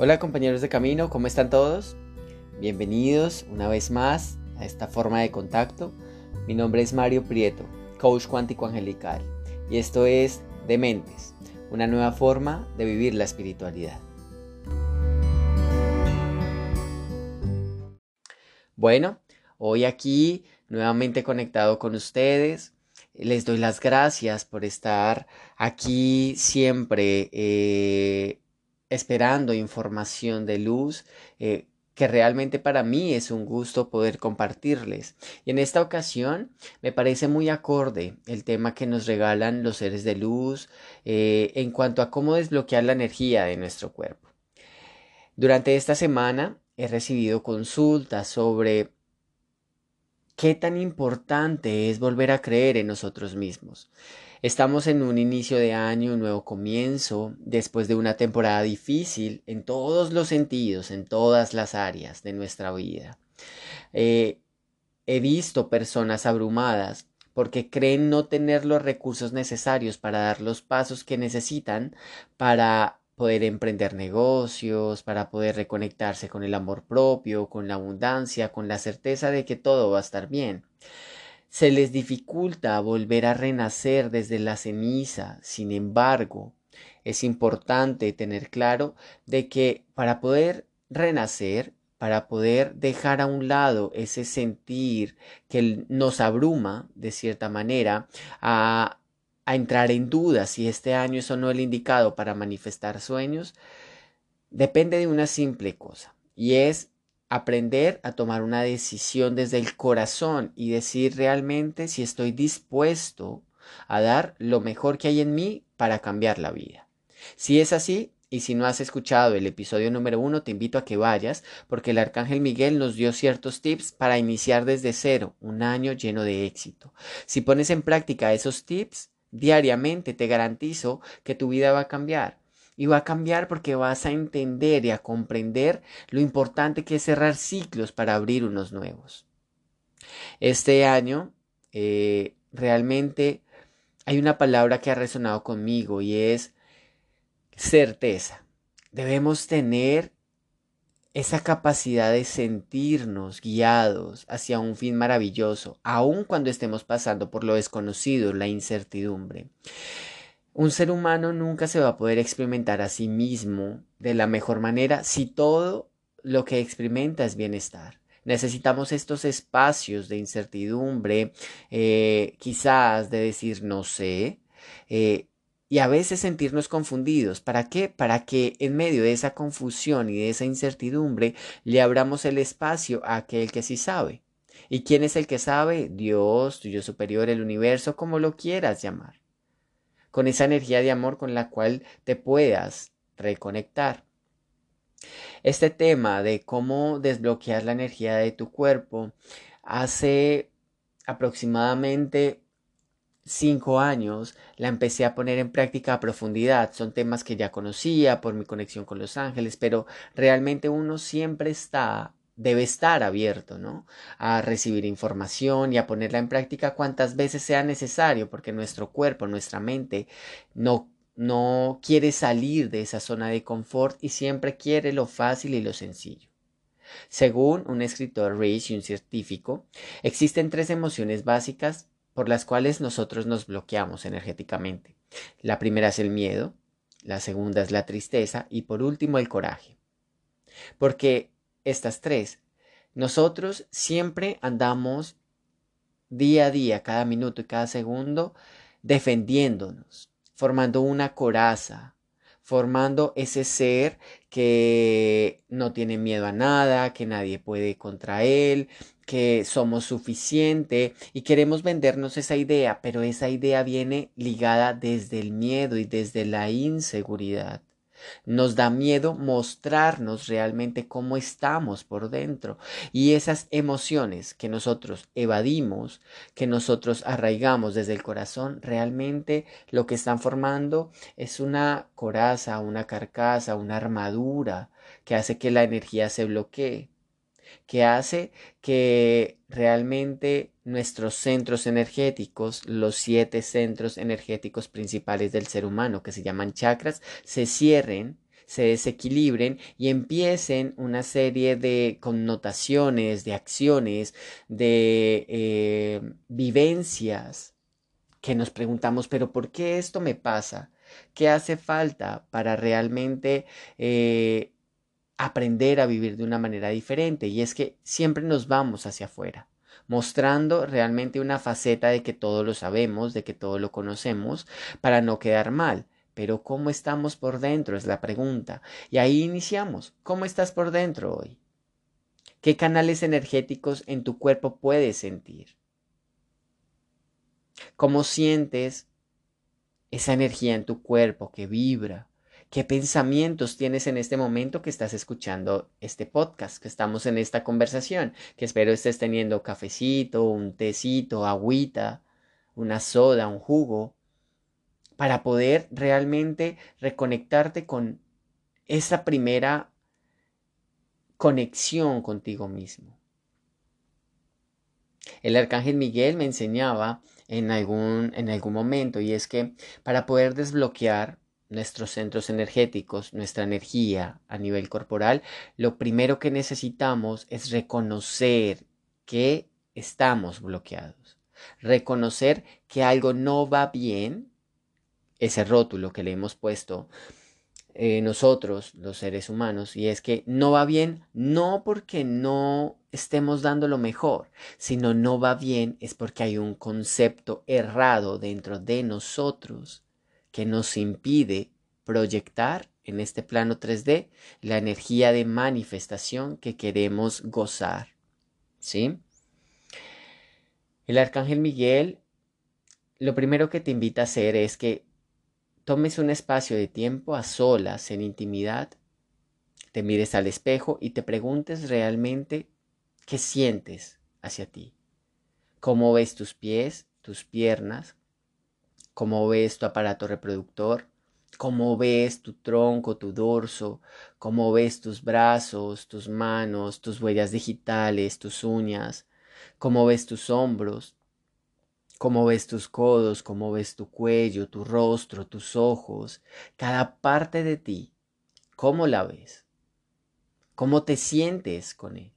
Hola compañeros de camino, ¿cómo están todos? Bienvenidos una vez más a esta forma de contacto. Mi nombre es Mario Prieto, coach cuántico angelical, y esto es Dementes, una nueva forma de vivir la espiritualidad. Bueno, hoy aquí nuevamente conectado con ustedes. Les doy las gracias por estar aquí siempre. Eh, esperando información de luz eh, que realmente para mí es un gusto poder compartirles. Y en esta ocasión me parece muy acorde el tema que nos regalan los seres de luz eh, en cuanto a cómo desbloquear la energía de nuestro cuerpo. Durante esta semana he recibido consultas sobre qué tan importante es volver a creer en nosotros mismos. Estamos en un inicio de año, un nuevo comienzo, después de una temporada difícil en todos los sentidos, en todas las áreas de nuestra vida. Eh, he visto personas abrumadas porque creen no tener los recursos necesarios para dar los pasos que necesitan para poder emprender negocios, para poder reconectarse con el amor propio, con la abundancia, con la certeza de que todo va a estar bien. Se les dificulta volver a renacer desde la ceniza, sin embargo, es importante tener claro de que para poder renacer, para poder dejar a un lado ese sentir que nos abruma de cierta manera, a, a entrar en duda si este año es o no el indicado para manifestar sueños, depende de una simple cosa, y es aprender a tomar una decisión desde el corazón y decir realmente si estoy dispuesto a dar lo mejor que hay en mí para cambiar la vida. Si es así, y si no has escuchado el episodio número uno, te invito a que vayas, porque el Arcángel Miguel nos dio ciertos tips para iniciar desde cero un año lleno de éxito. Si pones en práctica esos tips diariamente, te garantizo que tu vida va a cambiar y va a cambiar porque vas a entender y a comprender lo importante que es cerrar ciclos para abrir unos nuevos. Este año eh, realmente hay una palabra que ha resonado conmigo y es certeza. Debemos tener esa capacidad de sentirnos guiados hacia un fin maravilloso, aun cuando estemos pasando por lo desconocido, la incertidumbre. Un ser humano nunca se va a poder experimentar a sí mismo de la mejor manera si todo lo que experimenta es bienestar. Necesitamos estos espacios de incertidumbre, eh, quizás de decir no sé, eh, y a veces sentirnos confundidos. ¿Para qué? Para que en medio de esa confusión y de esa incertidumbre le abramos el espacio a aquel que sí sabe. ¿Y quién es el que sabe? Dios, tuyo superior, el universo, como lo quieras llamar con esa energía de amor con la cual te puedas reconectar. Este tema de cómo desbloquear la energía de tu cuerpo hace aproximadamente cinco años la empecé a poner en práctica a profundidad. Son temas que ya conocía por mi conexión con los ángeles, pero realmente uno siempre está debe estar abierto, ¿no? A recibir información y a ponerla en práctica cuantas veces sea necesario, porque nuestro cuerpo, nuestra mente no no quiere salir de esa zona de confort y siempre quiere lo fácil y lo sencillo. Según un escritor Rich y un científico, existen tres emociones básicas por las cuales nosotros nos bloqueamos energéticamente. La primera es el miedo, la segunda es la tristeza y por último el coraje. Porque estas tres. Nosotros siempre andamos día a día, cada minuto y cada segundo, defendiéndonos, formando una coraza, formando ese ser que no tiene miedo a nada, que nadie puede contra él, que somos suficiente y queremos vendernos esa idea, pero esa idea viene ligada desde el miedo y desde la inseguridad. Nos da miedo mostrarnos realmente cómo estamos por dentro. Y esas emociones que nosotros evadimos, que nosotros arraigamos desde el corazón, realmente lo que están formando es una coraza, una carcasa, una armadura que hace que la energía se bloquee que hace que realmente nuestros centros energéticos, los siete centros energéticos principales del ser humano, que se llaman chakras, se cierren se desequilibren y empiecen una serie de connotaciones, de acciones, de eh, vivencias que nos preguntamos, pero ¿por qué esto me pasa? ¿Qué hace falta para realmente eh, aprender a vivir de una manera diferente? Y es que siempre nos vamos hacia afuera mostrando realmente una faceta de que todo lo sabemos, de que todo lo conocemos, para no quedar mal. Pero ¿cómo estamos por dentro? Es la pregunta. Y ahí iniciamos. ¿Cómo estás por dentro hoy? ¿Qué canales energéticos en tu cuerpo puedes sentir? ¿Cómo sientes esa energía en tu cuerpo que vibra? ¿Qué pensamientos tienes en este momento que estás escuchando este podcast, que estamos en esta conversación? Que espero estés teniendo cafecito, un tecito, agüita, una soda, un jugo para poder realmente reconectarte con esa primera conexión contigo mismo. El arcángel Miguel me enseñaba en algún, en algún momento y es que para poder desbloquear nuestros centros energéticos, nuestra energía a nivel corporal, lo primero que necesitamos es reconocer que estamos bloqueados, reconocer que algo no va bien ese rótulo que le hemos puesto eh, nosotros, los seres humanos, y es que no va bien no porque no estemos dando lo mejor, sino no va bien es porque hay un concepto errado dentro de nosotros que nos impide proyectar en este plano 3D la energía de manifestación que queremos gozar. ¿Sí? El arcángel Miguel lo primero que te invita a hacer es que tomes un espacio de tiempo a solas, en intimidad, te mires al espejo y te preguntes realmente qué sientes hacia ti. ¿Cómo ves tus pies, tus piernas? ¿Cómo ves tu aparato reproductor? ¿Cómo ves tu tronco, tu dorso? ¿Cómo ves tus brazos, tus manos, tus huellas digitales, tus uñas? ¿Cómo ves tus hombros? cómo ves tus codos, cómo ves tu cuello, tu rostro, tus ojos, cada parte de ti, cómo la ves, cómo te sientes con él.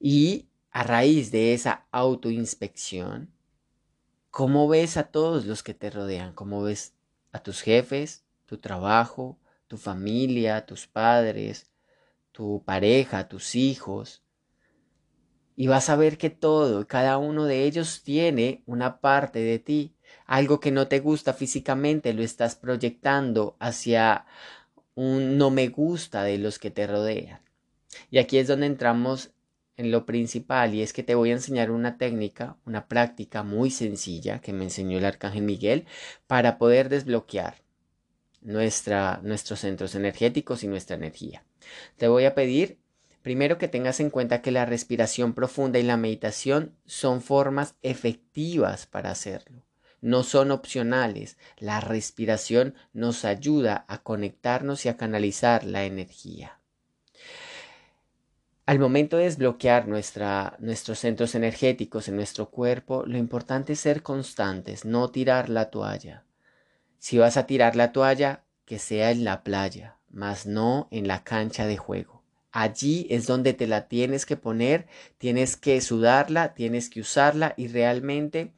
Y a raíz de esa autoinspección, cómo ves a todos los que te rodean, cómo ves a tus jefes, tu trabajo, tu familia, tus padres, tu pareja, tus hijos, y vas a ver que todo, cada uno de ellos tiene una parte de ti. Algo que no te gusta físicamente lo estás proyectando hacia un no me gusta de los que te rodean. Y aquí es donde entramos en lo principal y es que te voy a enseñar una técnica, una práctica muy sencilla que me enseñó el arcángel Miguel para poder desbloquear nuestra, nuestros centros energéticos y nuestra energía. Te voy a pedir Primero que tengas en cuenta que la respiración profunda y la meditación son formas efectivas para hacerlo. No son opcionales. La respiración nos ayuda a conectarnos y a canalizar la energía. Al momento de desbloquear nuestros centros energéticos en nuestro cuerpo, lo importante es ser constantes, no tirar la toalla. Si vas a tirar la toalla, que sea en la playa, mas no en la cancha de juego. Allí es donde te la tienes que poner, tienes que sudarla, tienes que usarla y realmente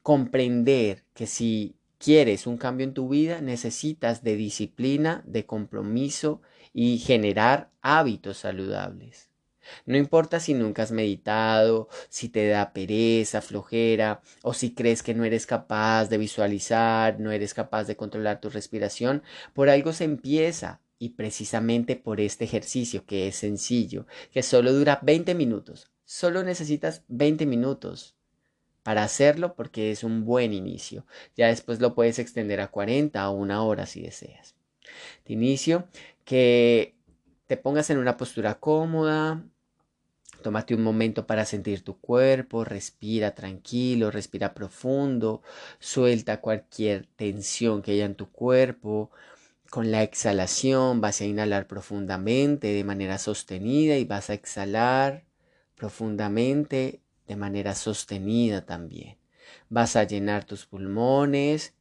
comprender que si quieres un cambio en tu vida, necesitas de disciplina, de compromiso y generar hábitos saludables. No importa si nunca has meditado, si te da pereza, flojera, o si crees que no eres capaz de visualizar, no eres capaz de controlar tu respiración, por algo se empieza y precisamente por este ejercicio que es sencillo, que solo dura 20 minutos. Solo necesitas 20 minutos para hacerlo porque es un buen inicio. Ya después lo puedes extender a 40 o una hora si deseas. De inicio, que te pongas en una postura cómoda. Tómate un momento para sentir tu cuerpo, respira tranquilo, respira profundo, suelta cualquier tensión que haya en tu cuerpo, con la exhalación vas a inhalar profundamente de manera sostenida y vas a exhalar profundamente de manera sostenida también. Vas a llenar tus pulmones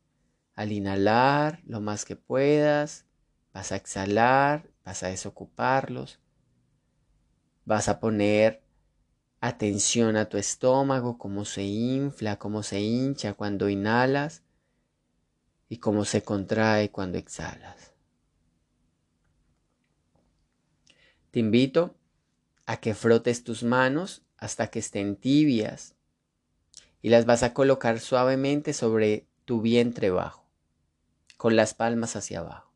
al inhalar lo más que puedas vas a exhalar, vas a desocuparlos, vas a poner atención a tu estómago, cómo se infla, cómo se hincha cuando inhalas y cómo se contrae cuando exhalas. Te invito a que frotes tus manos hasta que estén tibias y las vas a colocar suavemente sobre tu vientre bajo, con las palmas hacia abajo.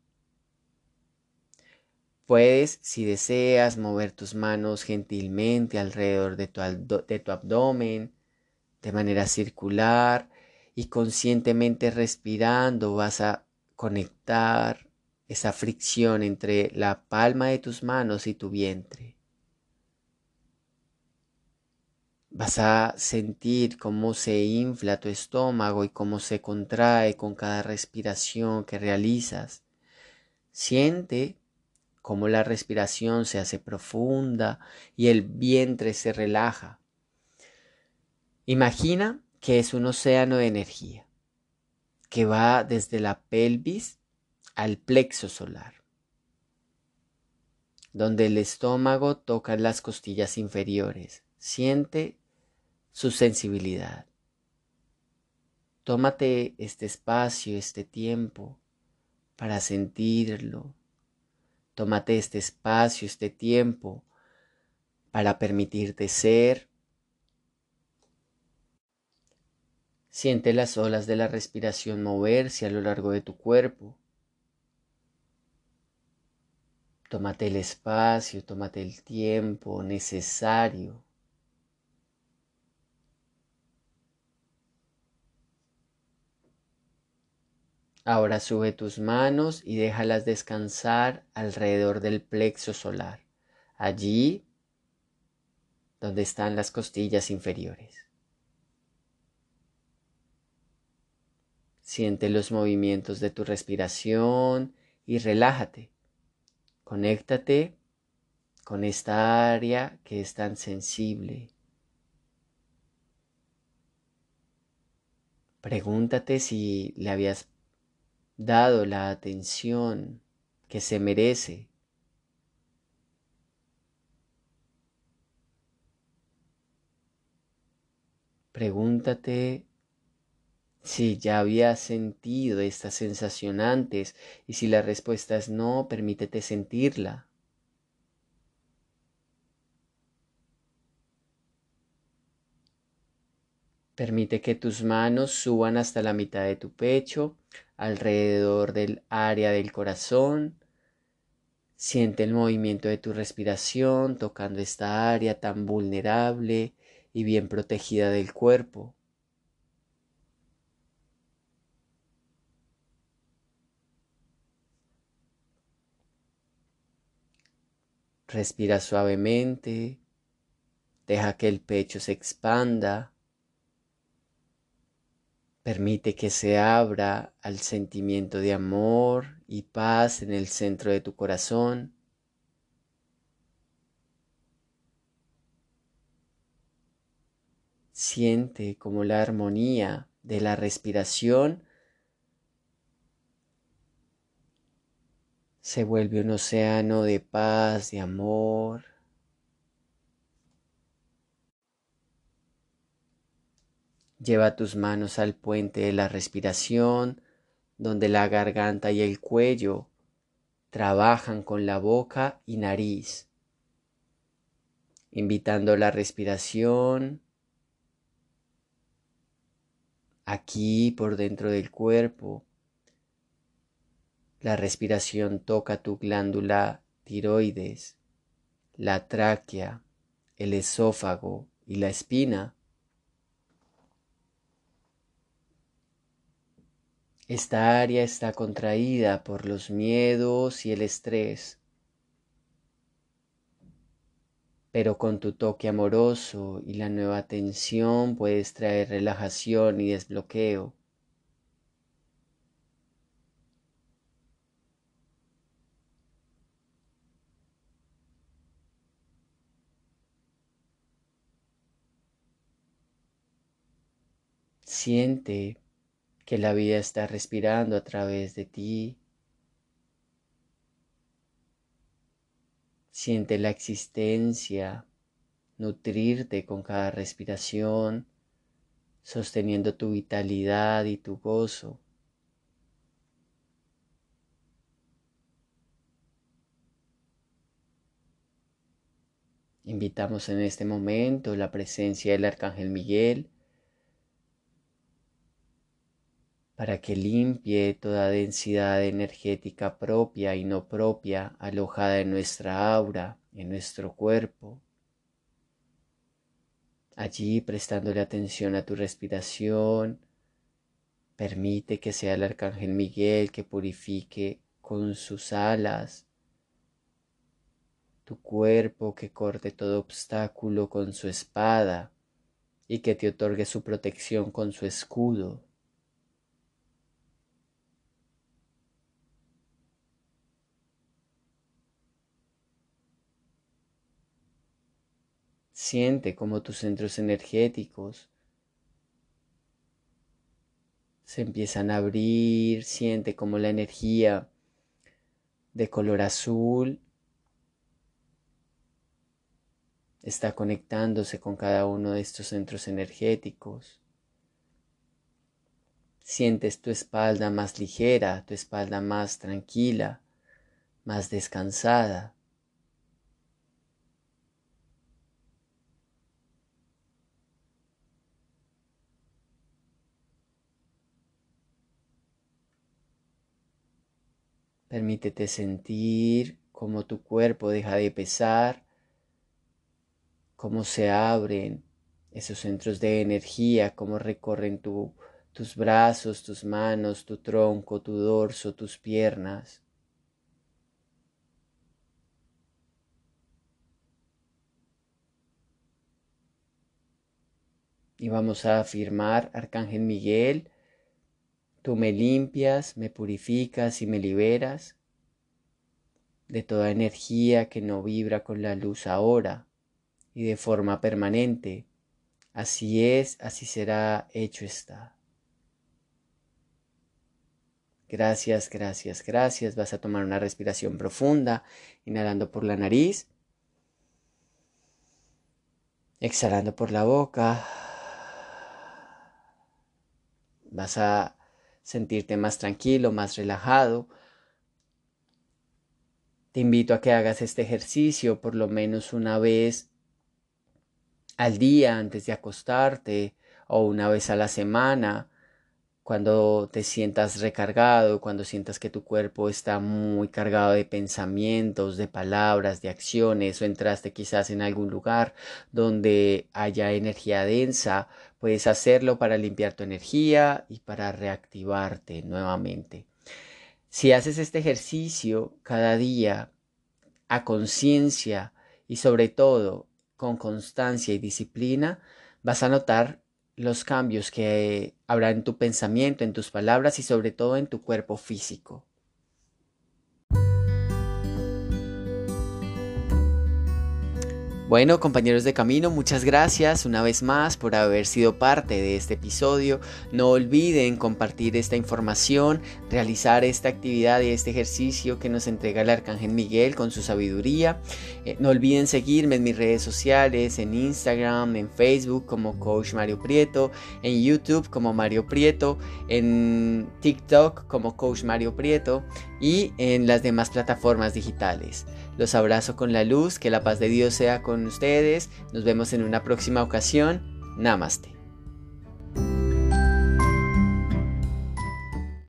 Puedes, si deseas, mover tus manos gentilmente alrededor de tu, de tu abdomen, de manera circular, y conscientemente respirando vas a conectar esa fricción entre la palma de tus manos y tu vientre. Vas a sentir cómo se infla tu estómago y cómo se contrae con cada respiración que realizas. Siente cómo la respiración se hace profunda y el vientre se relaja. Imagina que es un océano de energía que va desde la pelvis al plexo solar, donde el estómago toca las costillas inferiores. Siente su sensibilidad. Tómate este espacio, este tiempo para sentirlo. Tómate este espacio, este tiempo para permitirte ser. Siente las olas de la respiración moverse a lo largo de tu cuerpo. Tómate el espacio, tómate el tiempo necesario Ahora sube tus manos y déjalas descansar alrededor del plexo solar, allí donde están las costillas inferiores. Siente los movimientos de tu respiración y relájate. Conéctate con esta área que es tan sensible. Pregúntate si le habías dado la atención que se merece. Pregúntate si ya habías sentido esta sensación antes y si la respuesta es no, permítete sentirla. Permite que tus manos suban hasta la mitad de tu pecho, alrededor del área del corazón. Siente el movimiento de tu respiración tocando esta área tan vulnerable y bien protegida del cuerpo. Respira suavemente, deja que el pecho se expanda Permite que se abra al sentimiento de amor y paz en el centro de tu corazón. Siente como la armonía de la respiración se vuelve un océano de paz, de amor, Lleva tus manos al puente de la respiración, donde la garganta y el cuello trabajan con la boca y nariz, invitando la respiración aquí por dentro del cuerpo. La respiración toca tu glándula tiroides, la tráquea, el esófago y la espina. Esta área está contraída por los miedos y el estrés, pero con tu toque amoroso y la nueva atención puedes traer relajación y desbloqueo. Siente que la vida está respirando a través de ti. Siente la existencia, nutrirte con cada respiración, sosteniendo tu vitalidad y tu gozo. Invitamos en este momento la presencia del Arcángel Miguel para que limpie toda densidad energética propia y no propia alojada en nuestra aura, en nuestro cuerpo. Allí prestándole atención a tu respiración, permite que sea el Arcángel Miguel que purifique con sus alas tu cuerpo, que corte todo obstáculo con su espada y que te otorgue su protección con su escudo. Siente como tus centros energéticos se empiezan a abrir, siente como la energía de color azul está conectándose con cada uno de estos centros energéticos. Sientes tu espalda más ligera, tu espalda más tranquila, más descansada. Permítete sentir cómo tu cuerpo deja de pesar, cómo se abren esos centros de energía, cómo recorren tus brazos, tus manos, tu tronco, tu dorso, tus piernas. Y vamos a afirmar, Arcángel Miguel, Tú me limpias, me purificas y me liberas de toda energía que no vibra con la luz ahora y de forma permanente. Así es, así será, hecho está. Gracias, gracias, gracias. Vas a tomar una respiración profunda, inhalando por la nariz, exhalando por la boca. Vas a sentirte más tranquilo, más relajado. Te invito a que hagas este ejercicio por lo menos una vez al día antes de acostarte o una vez a la semana cuando te sientas recargado, cuando sientas que tu cuerpo está muy cargado de pensamientos, de palabras, de acciones, o entraste quizás en algún lugar donde haya energía densa, puedes hacerlo para limpiar tu energía y para reactivarte nuevamente. Si haces este ejercicio cada día a conciencia y sobre todo con constancia y disciplina, vas a notar los cambios que habrá en tu pensamiento, en tus palabras y sobre todo en tu cuerpo físico. Bueno, compañeros de camino, muchas gracias una vez más por haber sido parte de este episodio. No olviden compartir esta información, realizar esta actividad y este ejercicio que nos entrega el Arcángel Miguel con su sabiduría. Eh, no olviden seguirme en mis redes sociales, en Instagram, en Facebook como Coach Mario Prieto, en YouTube como Mario Prieto, en TikTok como Coach Mario Prieto y en las demás plataformas digitales. Los abrazo con la luz, que la paz de Dios sea con ustedes. Nos vemos en una próxima ocasión. Namaste.